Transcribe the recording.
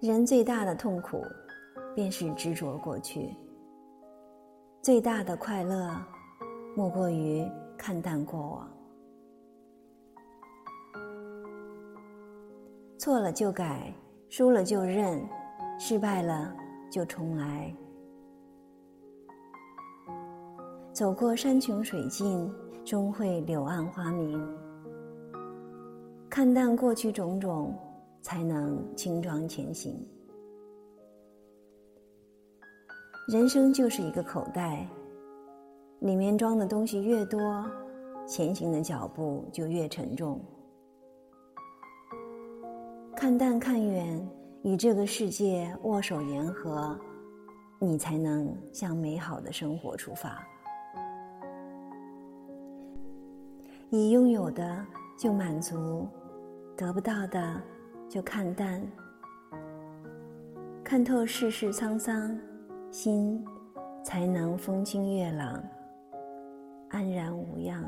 人最大的痛苦，便是执着过去；最大的快乐，莫过于看淡过往。错了就改，输了就认，失败了就重来。走过山穷水尽，终会柳暗花明。看淡过去种种，才能轻装前行。人生就是一个口袋，里面装的东西越多，前行的脚步就越沉重。看淡看远，与这个世界握手言和，你才能向美好的生活出发。你拥有的就满足，得不到的就看淡。看透世事沧桑，心才能风清月朗，安然无恙。